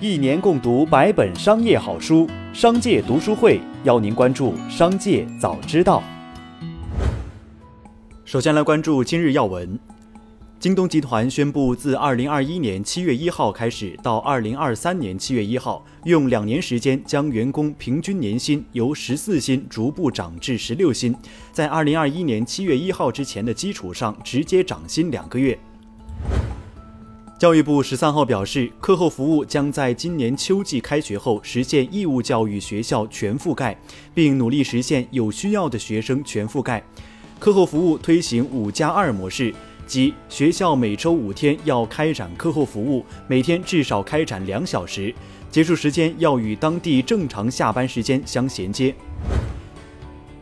一年共读百本商业好书，商界读书会邀您关注商界早知道。首先来关注今日要闻：京东集团宣布，自二零二一年七月一号开始到二零二三年七月一号，用两年时间将员工平均年薪由十四薪逐步涨至十六薪，在二零二一年七月一号之前的基础上直接涨薪两个月。教育部十三号表示，课后服务将在今年秋季开学后实现义务教育学校全覆盖，并努力实现有需要的学生全覆盖。课后服务推行五加二模式，即学校每周五天要开展课后服务，每天至少开展两小时，结束时间要与当地正常下班时间相衔接。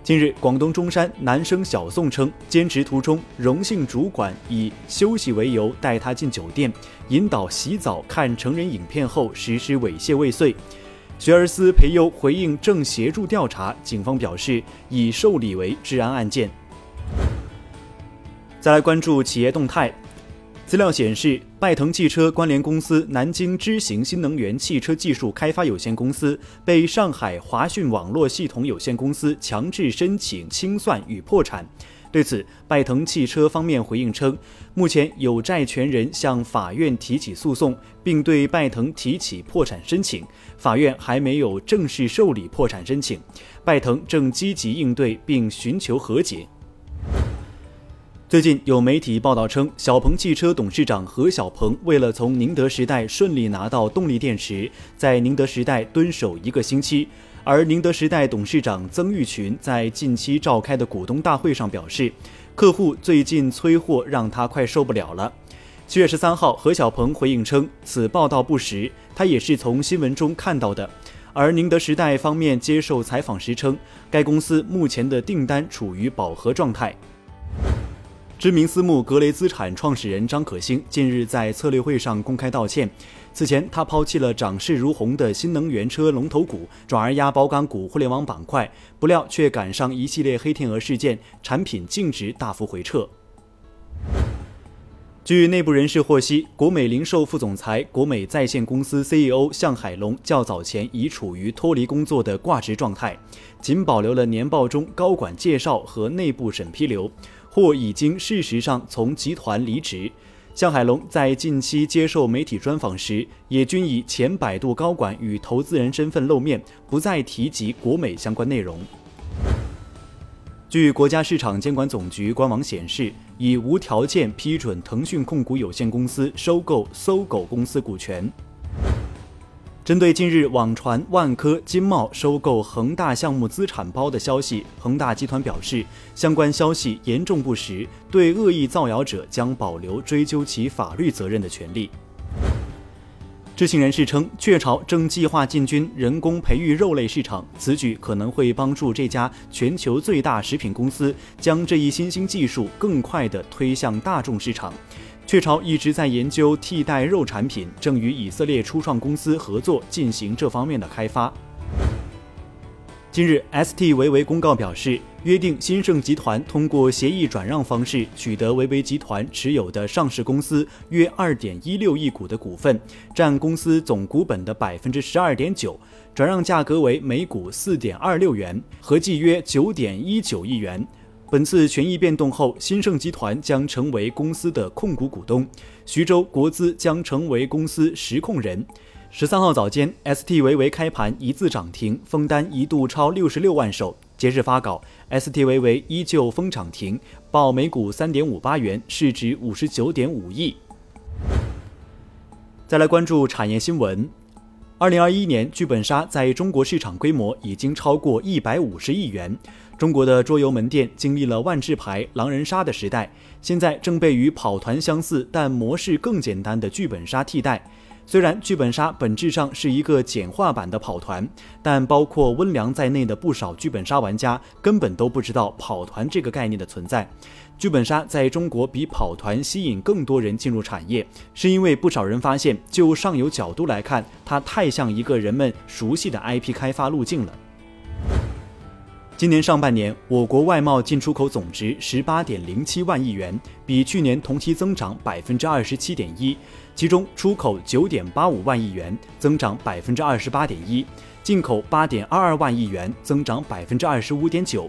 近日，广东中山男生小宋称，兼职途中，荣幸主管以休息为由带他进酒店，引导洗澡、看成人影片后实施猥亵未遂。学而思培优回应正协助调查，警方表示已受理为治安案件。再来关注企业动态。资料显示，拜腾汽车关联公司南京知行新能源汽车技术开发有限公司被上海华讯网络系统有限公司强制申请清算与破产。对此，拜腾汽车方面回应称，目前有债权人向法院提起诉讼，并对拜腾提起破产申请，法院还没有正式受理破产申请，拜腾正积极应对并寻求和解。最近有媒体报道称，小鹏汽车董事长何小鹏为了从宁德时代顺利拿到动力电池，在宁德时代蹲守一个星期。而宁德时代董事长曾毓群在近期召开的股东大会上表示，客户最近催货让他快受不了了。七月十三号，何小鹏回应称，此报道不实，他也是从新闻中看到的。而宁德时代方面接受采访时称，该公司目前的订单处于饱和状态。知名私募格雷资产创始人张可兴近日在策略会上公开道歉。此前，他抛弃了涨势如虹的新能源车龙头股，转而压包干股互联网板块，不料却赶上一系列黑天鹅事件，产品净值大幅回撤。据内部人士获悉，国美零售副总裁、国美在线公司 CEO 向海龙较早前已处于脱离工作的挂职状态，仅保留了年报中高管介绍和内部审批流。或已经事实上从集团离职。向海龙在近期接受媒体专访时，也均以前百度高管与投资人身份露面，不再提及国美相关内容。据国家市场监管总局官网显示，已无条件批准腾讯控股有限公司收购搜狗公司股权。针对近日网传万科、金茂收购恒大项目资产包的消息，恒大集团表示，相关消息严重不实，对恶意造谣者将保留追究其法律责任的权利。知情人士称，雀巢正计划进军人工培育肉类市场，此举可能会帮助这家全球最大食品公司将这一新兴技术更快地推向大众市场。雀巢一直在研究替代肉产品，正与以色列初创公司合作进行这方面的开发。近日，ST 维维公告表示，约定新盛集团通过协议转让方式取得维维集团持有的上市公司约二点一六亿股的股份，占公司总股本的百分之十二点九，转让价格为每股四点二六元，合计约九点一九亿元。本次权益变动后，新盛集团将成为公司的控股股东，徐州国资将成为公司实控人。十三号早间，ST 维维开盘一字涨停，封单一度超六十六万手。截至发稿，ST 维维依旧封涨停，报每股三点五八元，市值五十九点五亿。再来关注产业新闻。二零二一年，剧本杀在中国市场规模已经超过一百五十亿元。中国的桌游门店经历了万智牌、狼人杀的时代，现在正被与跑团相似但模式更简单的剧本杀替代。虽然剧本杀本质上是一个简化版的跑团，但包括温良在内的不少剧本杀玩家根本都不知道跑团这个概念的存在。剧本杀在中国比跑团吸引更多人进入产业，是因为不少人发现，就上游角度来看，它太像一个人们熟悉的 IP 开发路径了。今年上半年，我国外贸进出口总值十八点零七万亿元，比去年同期增长百分之二十七点一。其中，出口九点八五万亿元，增长百分之二十八点一；进口八点二二万亿元，增长百分之二十五点九。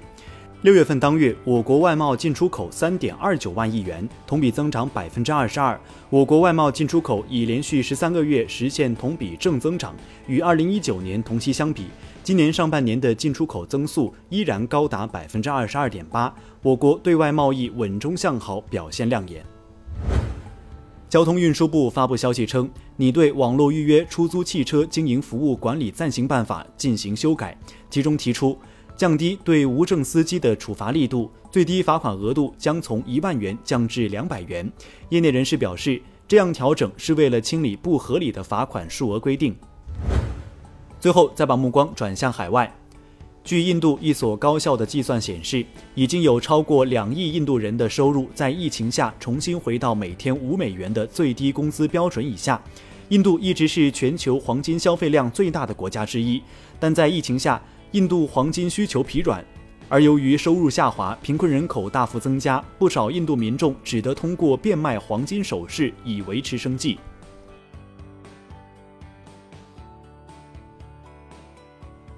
六月份当月，我国外贸进出口三点二九万亿元，同比增长百分之二十二。我国外贸进出口已连续十三个月实现同比正增长，与二零一九年同期相比。今年上半年的进出口增速依然高达百分之二十二点八，我国对外贸易稳中向好，表现亮眼。交通运输部发布消息称，拟对《网络预约出租汽车经营服务管理暂行办法》进行修改，其中提出降低对无证司机的处罚力度，最低罚款额度将从一万元降至两百元。业内人士表示，这样调整是为了清理不合理的罚款数额规定。最后，再把目光转向海外。据印度一所高校的计算显示，已经有超过两亿印度人的收入在疫情下重新回到每天五美元的最低工资标准以下。印度一直是全球黄金消费量最大的国家之一，但在疫情下，印度黄金需求疲软，而由于收入下滑，贫困人口大幅增加，不少印度民众只得通过变卖黄金首饰以维持生计。